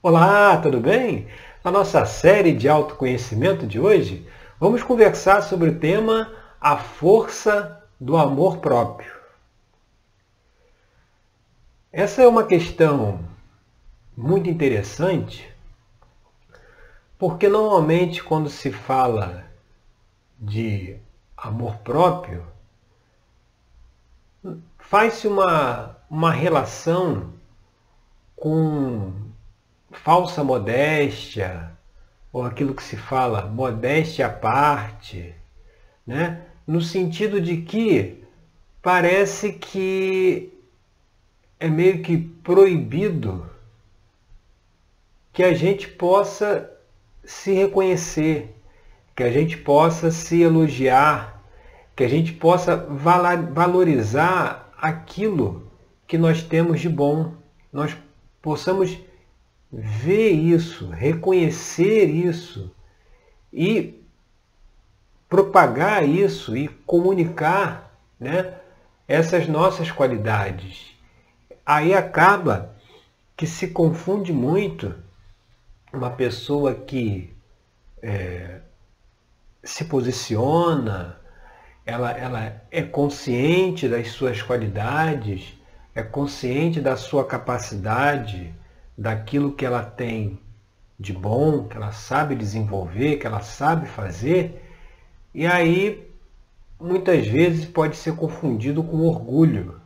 Olá, tudo bem? Na nossa série de autoconhecimento de hoje, vamos conversar sobre o tema A Força do Amor Próprio. Essa é uma questão muito interessante, porque normalmente quando se fala de amor próprio, faz-se uma, uma relação com falsa modéstia, ou aquilo que se fala modéstia à parte, né? no sentido de que parece que é meio que proibido que a gente possa se reconhecer, que a gente possa se elogiar, que a gente possa valorizar aquilo que nós temos de bom, nós possamos ver isso, reconhecer isso e propagar isso e comunicar né, essas nossas qualidades. Aí acaba que se confunde muito uma pessoa que é, se posiciona, ela, ela é consciente das suas qualidades, é consciente da sua capacidade, daquilo que ela tem de bom, que ela sabe desenvolver, que ela sabe fazer, e aí muitas vezes pode ser confundido com orgulho,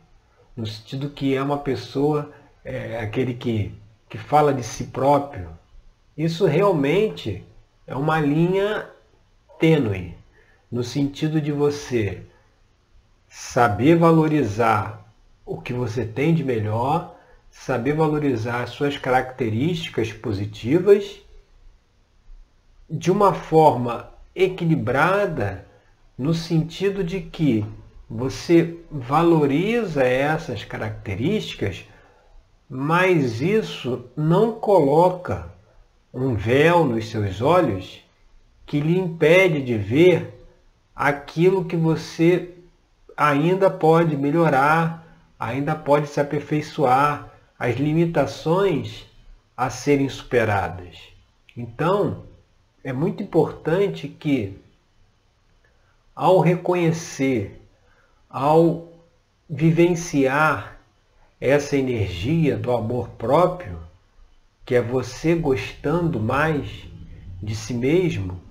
no sentido que é uma pessoa, é, aquele que, que fala de si próprio. Isso realmente é uma linha tênue, no sentido de você saber valorizar o que você tem de melhor saber valorizar suas características positivas de uma forma equilibrada, no sentido de que você valoriza essas características, mas isso não coloca um véu nos seus olhos que lhe impede de ver aquilo que você ainda pode melhorar, ainda pode se aperfeiçoar, as limitações a serem superadas. Então, é muito importante que, ao reconhecer, ao vivenciar essa energia do amor próprio, que é você gostando mais de si mesmo,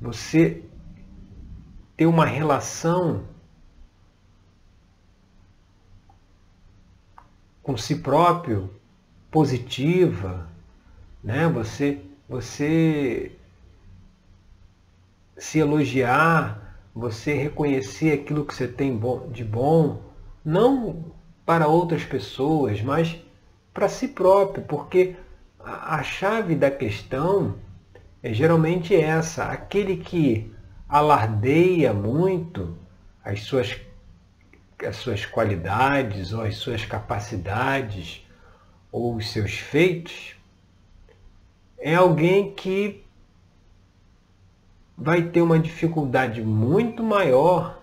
você ter uma relação com si próprio positiva, né? Você você se elogiar, você reconhecer aquilo que você tem de bom, não para outras pessoas, mas para si próprio, porque a chave da questão é geralmente essa, aquele que alardeia muito as suas as suas qualidades ou as suas capacidades ou os seus feitos, é alguém que vai ter uma dificuldade muito maior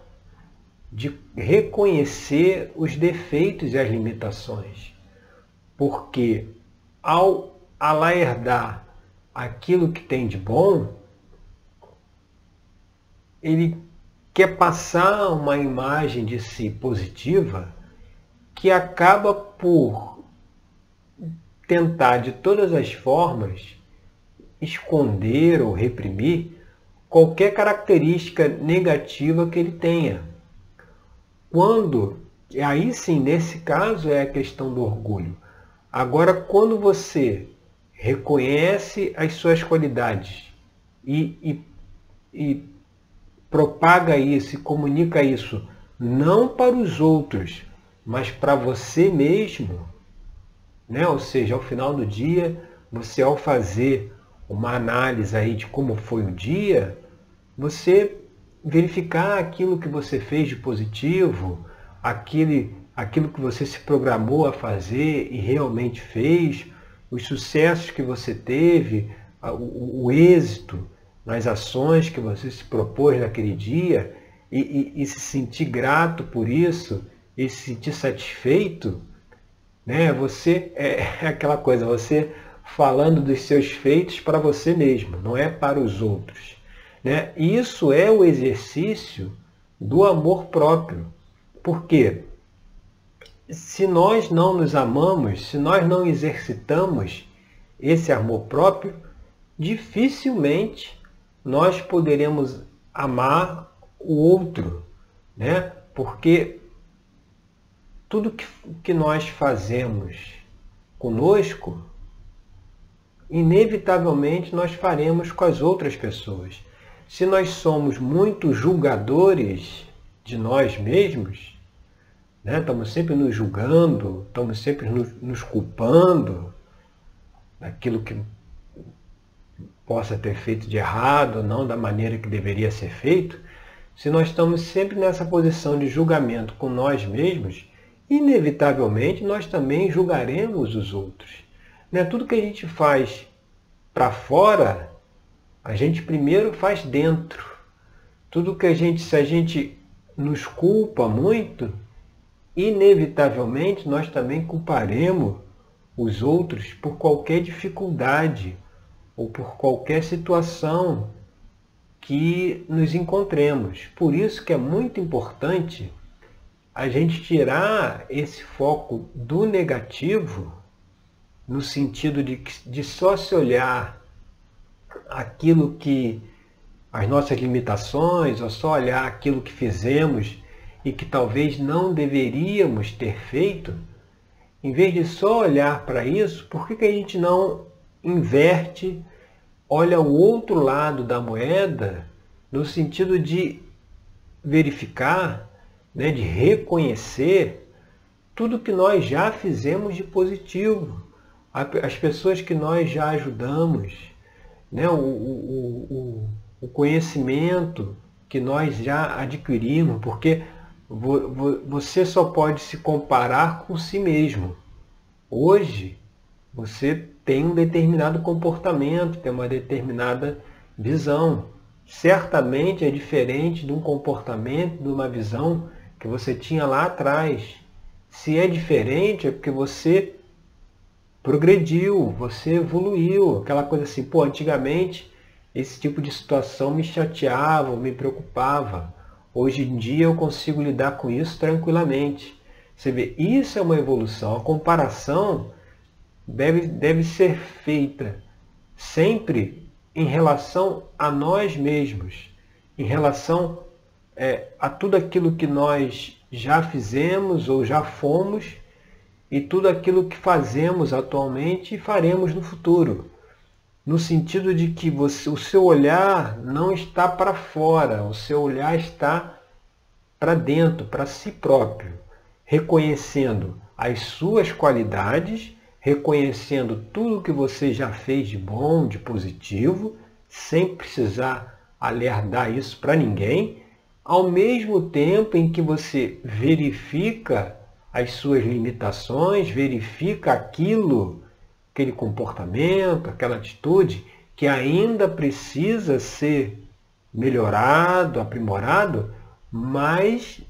de reconhecer os defeitos e as limitações. Porque ao alardar aquilo que tem de bom, ele quer passar uma imagem de si positiva que acaba por tentar de todas as formas esconder ou reprimir qualquer característica negativa que ele tenha. Quando, aí sim, nesse caso é a questão do orgulho. Agora, quando você reconhece as suas qualidades e, e, e propaga isso e comunica isso não para os outros, mas para você mesmo, né? Ou seja, ao final do dia, você ao fazer uma análise aí de como foi o dia, você verificar aquilo que você fez de positivo, aquele, aquilo que você se programou a fazer e realmente fez, os sucessos que você teve, o, o êxito, nas ações que você se propôs naquele dia e, e, e se sentir grato por isso e se sentir satisfeito, né? Você é, é aquela coisa, você falando dos seus feitos para você mesmo, não é para os outros. Né? Isso é o exercício do amor próprio. Por quê? Se nós não nos amamos, se nós não exercitamos esse amor próprio, dificilmente nós poderemos amar o outro, né? Porque tudo que, que nós fazemos conosco, inevitavelmente nós faremos com as outras pessoas. Se nós somos muito julgadores de nós mesmos, né? estamos sempre nos julgando, estamos sempre nos, nos culpando daquilo que possa ter feito de errado, não da maneira que deveria ser feito, se nós estamos sempre nessa posição de julgamento com nós mesmos, inevitavelmente nós também julgaremos os outros. Né? Tudo que a gente faz para fora, a gente primeiro faz dentro. Tudo que a gente, se a gente nos culpa muito, inevitavelmente nós também culparemos os outros por qualquer dificuldade ou por qualquer situação que nos encontremos. Por isso que é muito importante a gente tirar esse foco do negativo, no sentido de, de só se olhar aquilo que as nossas limitações, ou só olhar aquilo que fizemos e que talvez não deveríamos ter feito, em vez de só olhar para isso, por que, que a gente não inverte, olha o outro lado da moeda, no sentido de verificar né, de reconhecer tudo que nós já fizemos de positivo, as pessoas que nós já ajudamos, né, o, o, o, o conhecimento que nós já adquirimos, porque você só pode se comparar com si mesmo. Hoje, você tem um determinado comportamento, tem uma determinada visão. Certamente é diferente de um comportamento, de uma visão que você tinha lá atrás. Se é diferente, é porque você progrediu, você evoluiu. Aquela coisa assim, pô, antigamente esse tipo de situação me chateava, me preocupava. Hoje em dia eu consigo lidar com isso tranquilamente. Você vê, isso é uma evolução. A comparação deve, deve ser feita sempre em relação a nós mesmos, em relação é, a tudo aquilo que nós já fizemos ou já fomos e tudo aquilo que fazemos atualmente e faremos no futuro. No sentido de que você, o seu olhar não está para fora, o seu olhar está para dentro, para si próprio, reconhecendo as suas qualidades, reconhecendo tudo que você já fez de bom, de positivo, sem precisar alertar isso para ninguém ao mesmo tempo em que você verifica as suas limitações, verifica aquilo, aquele comportamento, aquela atitude que ainda precisa ser melhorado, aprimorado, mas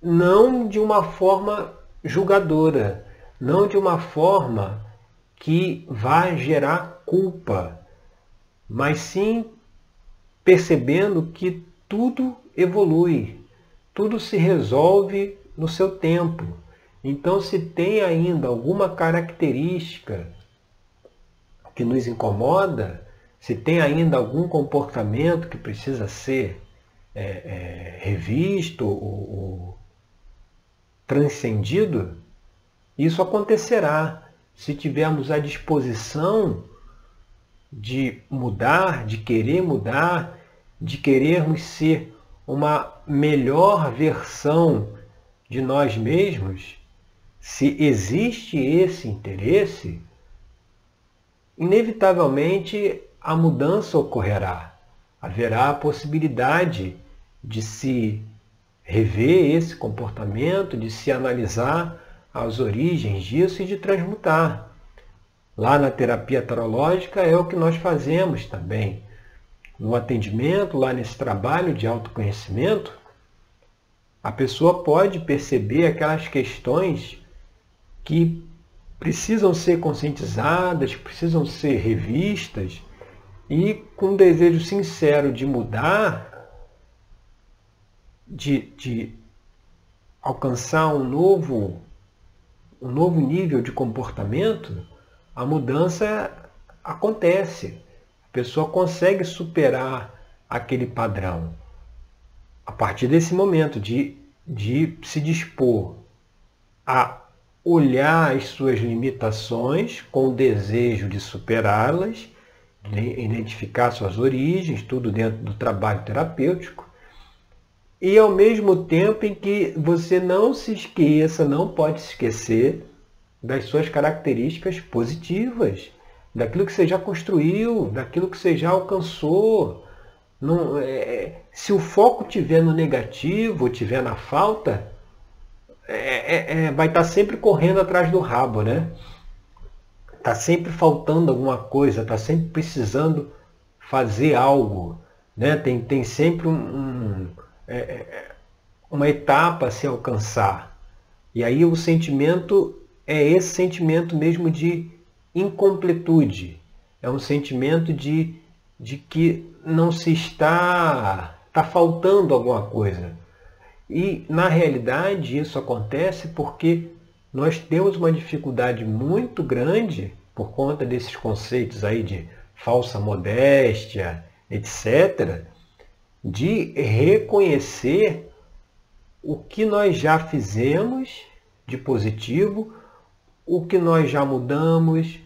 não de uma forma julgadora, não de uma forma que vai gerar culpa, mas sim percebendo que tudo evolui, tudo se resolve no seu tempo. Então, se tem ainda alguma característica que nos incomoda, se tem ainda algum comportamento que precisa ser é, é, revisto ou, ou transcendido, isso acontecerá se tivermos a disposição de mudar, de querer mudar, de querermos ser uma melhor versão de nós mesmos, se existe esse interesse, inevitavelmente a mudança ocorrerá. Haverá a possibilidade de se rever esse comportamento, de se analisar as origens disso e de transmutar. Lá na terapia tarológica é o que nós fazemos também no atendimento, lá nesse trabalho de autoconhecimento, a pessoa pode perceber aquelas questões que precisam ser conscientizadas, precisam ser revistas e com um desejo sincero de mudar, de, de alcançar um novo, um novo nível de comportamento, a mudança acontece. A pessoa consegue superar aquele padrão. A partir desse momento de, de se dispor a olhar as suas limitações com o desejo de superá-las, identificar suas origens, tudo dentro do trabalho terapêutico, e ao mesmo tempo em que você não se esqueça, não pode se esquecer das suas características positivas, daquilo que você já construiu, daquilo que você já alcançou. Não, é, se o foco tiver no negativo, tiver na falta, é, é, é vai estar sempre correndo atrás do rabo, né? Está sempre faltando alguma coisa, está sempre precisando fazer algo, né? Tem, tem sempre um, um é, é, uma etapa a se alcançar. E aí o sentimento é esse sentimento mesmo de incompletude. É um sentimento de, de que não se está, está faltando alguma coisa. E na realidade isso acontece porque nós temos uma dificuldade muito grande por conta desses conceitos aí de falsa modéstia, etc., de reconhecer o que nós já fizemos de positivo, o que nós já mudamos,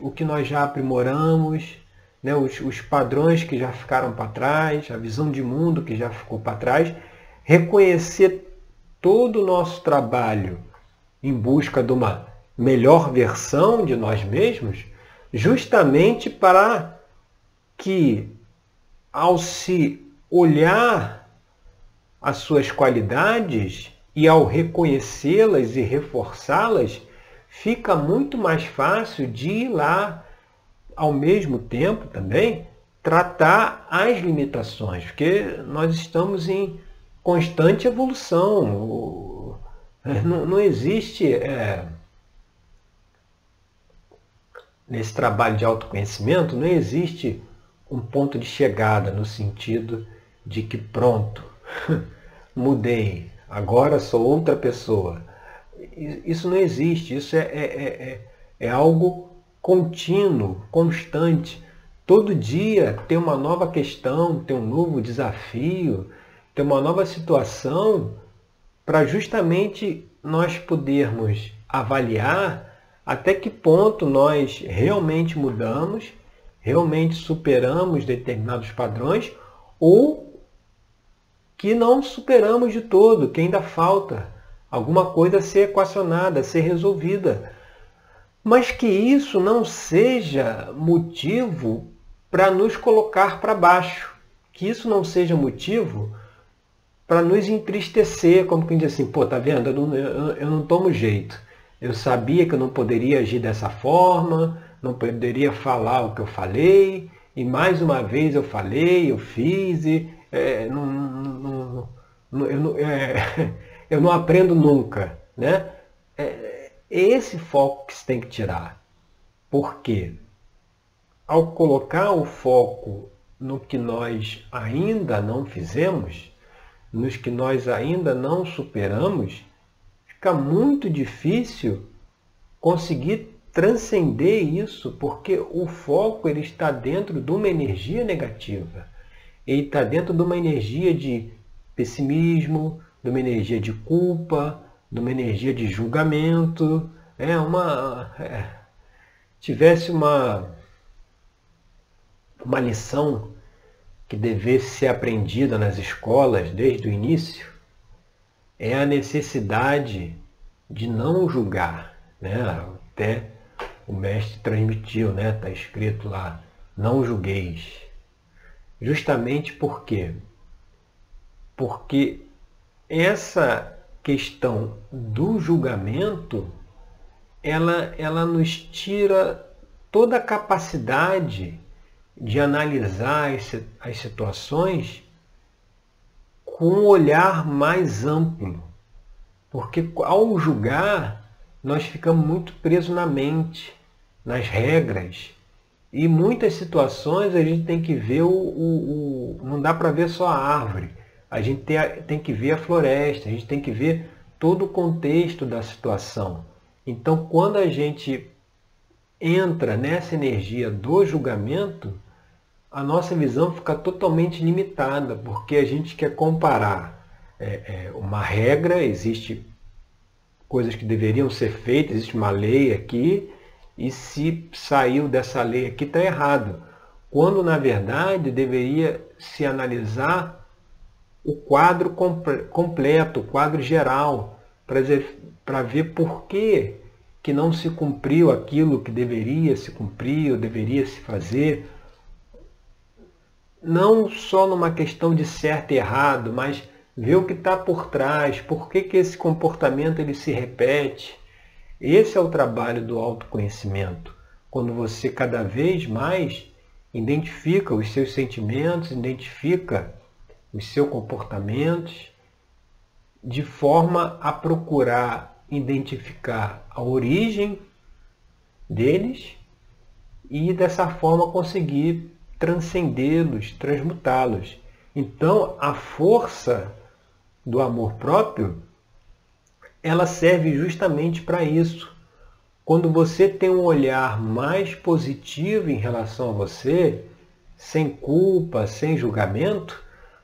o que nós já aprimoramos, né, os, os padrões que já ficaram para trás, a visão de mundo que já ficou para trás, reconhecer todo o nosso trabalho em busca de uma melhor versão de nós mesmos, justamente para que, ao se olhar as suas qualidades e ao reconhecê-las e reforçá-las, fica muito mais fácil de ir lá, ao mesmo tempo também, tratar as limitações, porque nós estamos em constante evolução. Não, não existe, é, nesse trabalho de autoconhecimento, não existe um ponto de chegada no sentido de que pronto, mudei, agora sou outra pessoa. Isso não existe, isso é, é, é, é algo contínuo, constante. Todo dia tem uma nova questão, tem um novo desafio, tem uma nova situação para justamente nós podermos avaliar até que ponto nós realmente mudamos, realmente superamos determinados padrões ou que não superamos de todo, que ainda falta alguma coisa a ser equacionada, a ser resolvida. Mas que isso não seja motivo para nos colocar para baixo, que isso não seja motivo para nos entristecer, como quem diz assim, pô, tá vendo, eu não, eu, eu não tomo jeito. Eu sabia que eu não poderia agir dessa forma, não poderia falar o que eu falei, e mais uma vez eu falei, eu fiz, e é, não, não, não, eu, não, é, eu não aprendo nunca. Né? É, esse foco que se tem que tirar. Por quê? Ao colocar o foco no que nós ainda não fizemos, nos que nós ainda não superamos, fica muito difícil conseguir transcender isso, porque o foco ele está dentro de uma energia negativa ele está dentro de uma energia de pessimismo, de uma energia de culpa, de uma energia de julgamento. É uma. É, tivesse uma, uma lição que devesse ser aprendida nas escolas desde o início, é a necessidade de não julgar. Né? Até o mestre transmitiu, né? Tá escrito lá, não julgueis. Justamente por quê? Porque essa questão do julgamento, ela, ela nos tira toda a capacidade de analisar as, as situações com um olhar mais amplo. Porque ao julgar, nós ficamos muito presos na mente, nas regras. E muitas situações a gente tem que ver o. o, o não dá para ver só a árvore. A gente tem, tem que ver a floresta, a gente tem que ver todo o contexto da situação. Então, quando a gente entra nessa energia do julgamento, a nossa visão fica totalmente limitada, porque a gente quer comparar é, é, uma regra, existe coisas que deveriam ser feitas, existe uma lei aqui, e se saiu dessa lei aqui está errado. Quando na verdade deveria se analisar o quadro completo, o quadro geral, para ver por que, que não se cumpriu aquilo que deveria se cumprir ou deveria se fazer. Não só numa questão de certo e errado, mas ver o que está por trás, por que, que esse comportamento ele se repete. Esse é o trabalho do autoconhecimento. Quando você cada vez mais identifica os seus sentimentos, identifica os seus comportamentos, de forma a procurar identificar a origem deles e dessa forma conseguir transcendê-los, transmutá-los. Então, a força do amor próprio ela serve justamente para isso. Quando você tem um olhar mais positivo em relação a você, sem culpa, sem julgamento,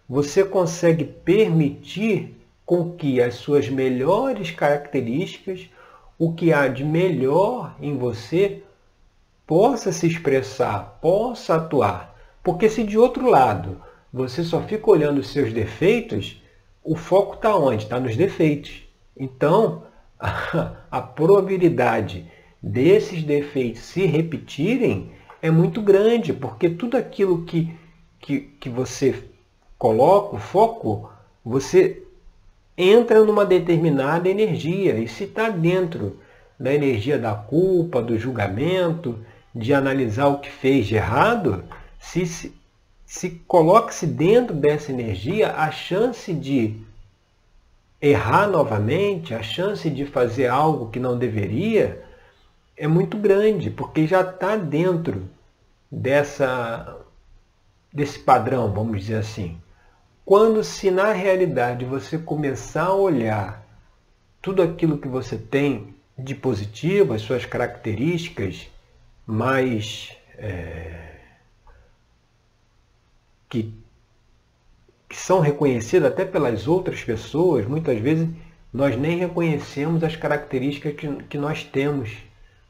você consegue permitir com que as suas melhores características, o que há de melhor em você, possa se expressar, possa atuar. Porque se de outro lado você só fica olhando os seus defeitos, o foco está onde? Está nos defeitos. Então, a, probabilidade desses defeitos se repetirem é muito grande, porque tudo aquilo que, que, que você coloca, o foco, você entra numa determinada energia. E se está dentro da energia da culpa, do julgamento, de analisar o que fez de errado, se, se, se coloque-se dentro dessa energia, a chance de errar novamente, a chance de fazer algo que não deveria é muito grande, porque já está dentro dessa, desse padrão, vamos dizer assim. Quando se na realidade você começar a olhar tudo aquilo que você tem de positivo, as suas características mais é, que são reconhecidas até pelas outras pessoas, muitas vezes nós nem reconhecemos as características que, que nós temos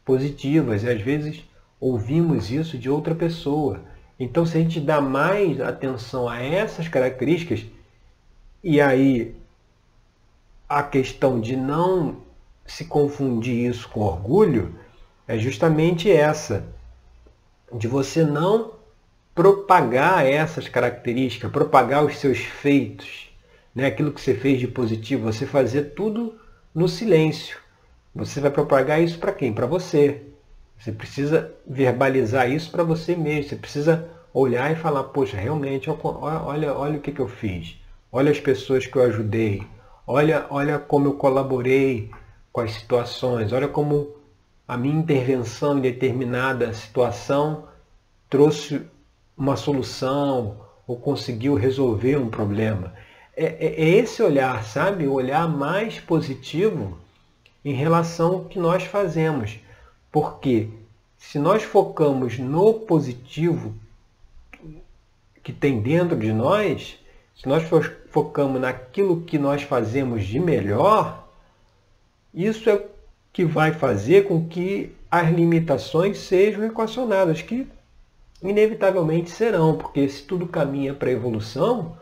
positivas e às vezes ouvimos isso de outra pessoa. Então, se a gente dá mais atenção a essas características, e aí a questão de não se confundir isso com orgulho é justamente essa, de você não propagar essas características, propagar os seus feitos, né? aquilo que você fez de positivo, você fazer tudo no silêncio. Você vai propagar isso para quem? Para você. Você precisa verbalizar isso para você mesmo. Você precisa olhar e falar, poxa, realmente, olha, olha o que, que eu fiz. Olha as pessoas que eu ajudei. Olha, olha como eu colaborei com as situações. Olha como a minha intervenção em determinada situação trouxe uma solução ou conseguiu resolver um problema. É, é, é esse olhar, sabe? O olhar mais positivo em relação ao que nós fazemos. Porque se nós focamos no positivo que tem dentro de nós, se nós focamos naquilo que nós fazemos de melhor, isso é que vai fazer com que as limitações sejam equacionadas, que inevitavelmente serão, porque se tudo caminha para a evolução,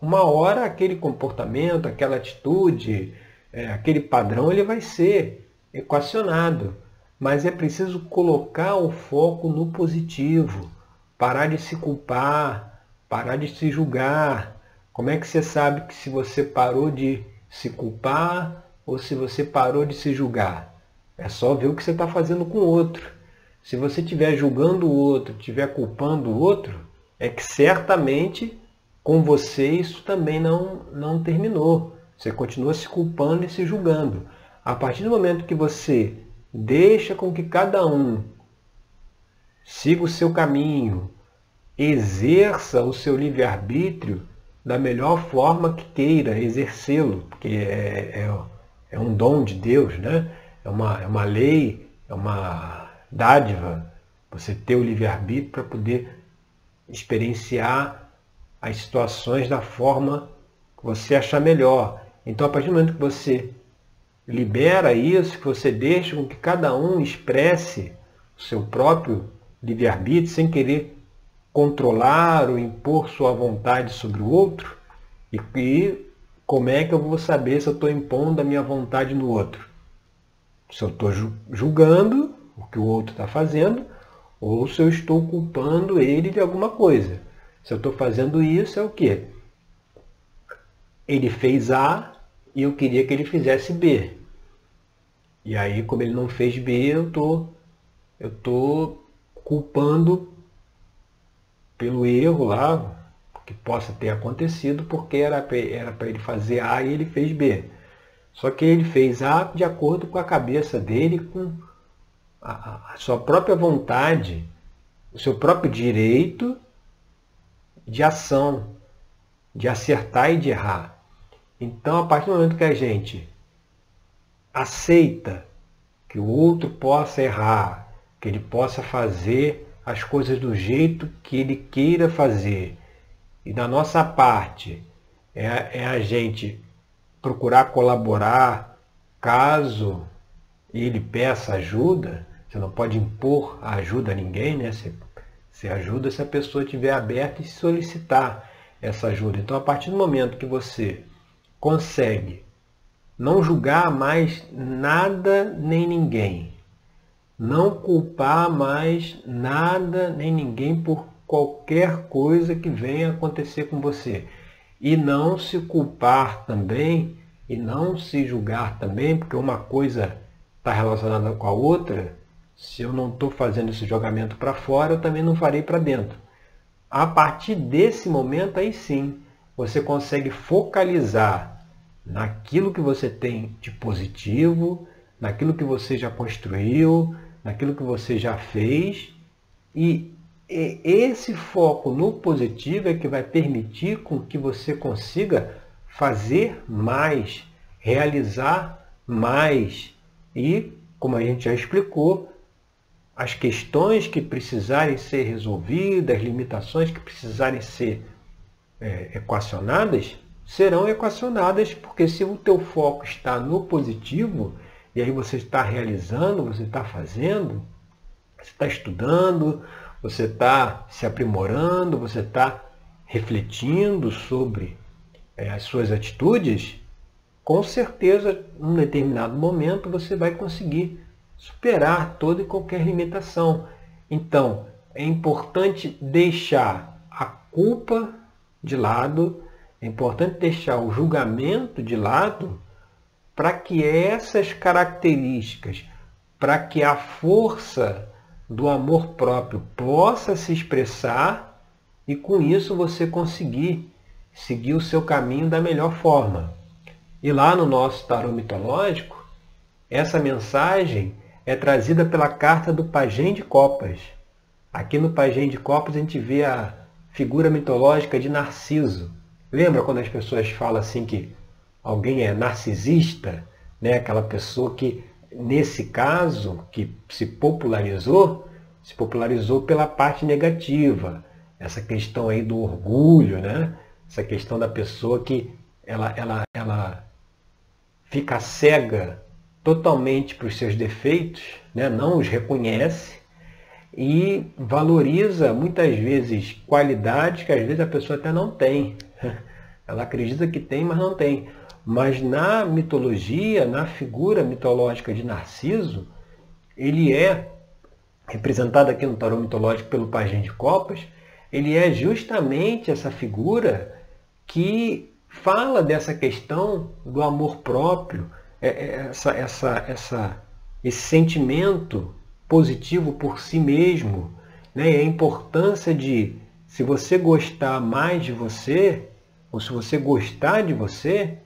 uma hora aquele comportamento, aquela atitude, é, aquele padrão, ele vai ser equacionado. Mas é preciso colocar o foco no positivo, parar de se culpar, parar de se julgar. Como é que você sabe que se você parou de se culpar ou se você parou de se julgar? É só ver o que você está fazendo com o outro. Se você estiver julgando o outro, estiver culpando o outro, é que certamente com você isso também não, não terminou. Você continua se culpando e se julgando. A partir do momento que você deixa com que cada um siga o seu caminho, exerça o seu livre-arbítrio da melhor forma que queira exercê-lo, porque é, é, é, um dom de Deus, né? é, uma, é uma lei, é uma dádiva você ter o livre-arbítrio para poder experienciar as situações da forma que você achar melhor. Então, a partir do momento que você libera isso, que você deixa com que cada um expresse o seu próprio livre-arbítrio, sem querer controlar ou impor sua vontade sobre o outro, e, e como é que eu vou saber se eu estou impondo a minha vontade no outro? Se eu estou julgando o que o outro está fazendo, ou se eu estou culpando ele de alguma coisa. Se eu estou fazendo isso, é o quê? Ele fez A e eu queria que ele fizesse B. E aí, como ele não fez B, eu tô, eu tô culpando pelo erro lá que possa ter acontecido, porque era para ele fazer A e ele fez B. Só que ele fez A de acordo com a cabeça dele, com a, a sua própria vontade, o seu próprio direito de ação, de acertar e de errar. Então, a partir do momento que a gente aceita que o outro possa errar, que ele possa fazer as coisas do jeito que ele queira fazer, e da nossa parte é, é a gente procurar colaborar caso ele peça ajuda, você não pode impor a ajuda a ninguém, né? Você, você ajuda se a pessoa estiver aberta e solicitar essa ajuda. Então, a partir do momento que você consegue não julgar mais nada nem ninguém, não culpar mais nada nem ninguém por qualquer coisa que venha acontecer com você e não se culpar também e não se julgar também, porque uma coisa está relacionada com a outra. Se eu não estou fazendo esse jogamento para fora, eu também não farei para dentro. A partir desse momento, aí sim, você consegue focalizar naquilo que você tem de positivo, naquilo que você já construiu, naquilo que você já fez. E esse foco no positivo é que vai permitir com que você consiga fazer mais, realizar mais. E, como a gente já explicou, as questões que precisarem ser resolvidas, as limitações que precisarem ser é, equacionadas, serão equacionadas, porque se o teu foco está no positivo, e aí você está realizando, você está fazendo, você está estudando, você está se aprimorando, você está refletindo sobre é, as suas atitudes, com certeza, num determinado momento, você vai conseguir superar toda e qualquer limitação. Então, é importante deixar a culpa de lado, é importante deixar o julgamento de lado, para que essas características, para que a força do amor próprio possa se expressar e com isso você conseguir seguir o seu caminho da melhor forma. E lá no nosso tarô mitológico, essa mensagem é trazida pela carta do Pajem de Copas. Aqui no Pajem de Copas a gente vê a figura mitológica de Narciso. Lembra quando as pessoas falam assim que alguém é narcisista, né? Aquela pessoa que nesse caso, que se popularizou, se popularizou pela parte negativa. Essa questão aí do orgulho, né? Essa questão da pessoa que ela, ela, ela fica cega totalmente para os seus defeitos, né? não os reconhece e valoriza muitas vezes qualidades que às vezes a pessoa até não tem. Ela acredita que tem, mas não tem. Mas na mitologia, na figura mitológica de Narciso, ele é representado aqui no tarô mitológico pelo Pajem de Copas, ele é justamente essa figura que fala dessa questão do amor próprio, essa, essa, essa, esse sentimento positivo por si mesmo, né? e a importância de, se você gostar mais de você, ou se você gostar de você,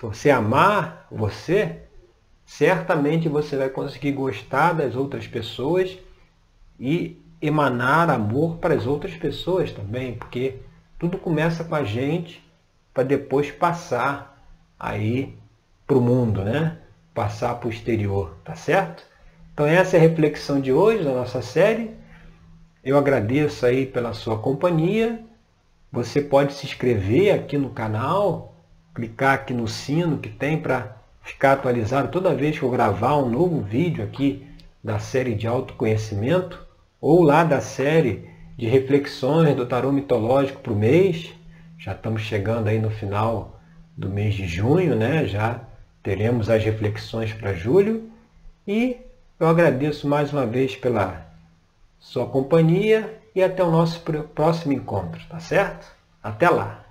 você amar você, certamente você vai conseguir gostar das outras pessoas e emanar amor para as outras pessoas também, porque tudo começa com a gente para depois passar aí para o mundo, né? Passar para o exterior, tá certo? Então essa é a reflexão de hoje da nossa série. Eu agradeço aí pela sua companhia. Você pode se inscrever aqui no canal, clicar aqui no sino que tem para ficar atualizado toda vez que eu gravar um novo vídeo aqui da série de autoconhecimento ou lá da série de reflexões do tarô mitológico para o mês. Já estamos chegando aí no final do mês de junho, né? Já teremos as reflexões para julho e eu agradeço mais uma vez pela sua companhia e até o nosso próximo encontro, tá certo? Até lá!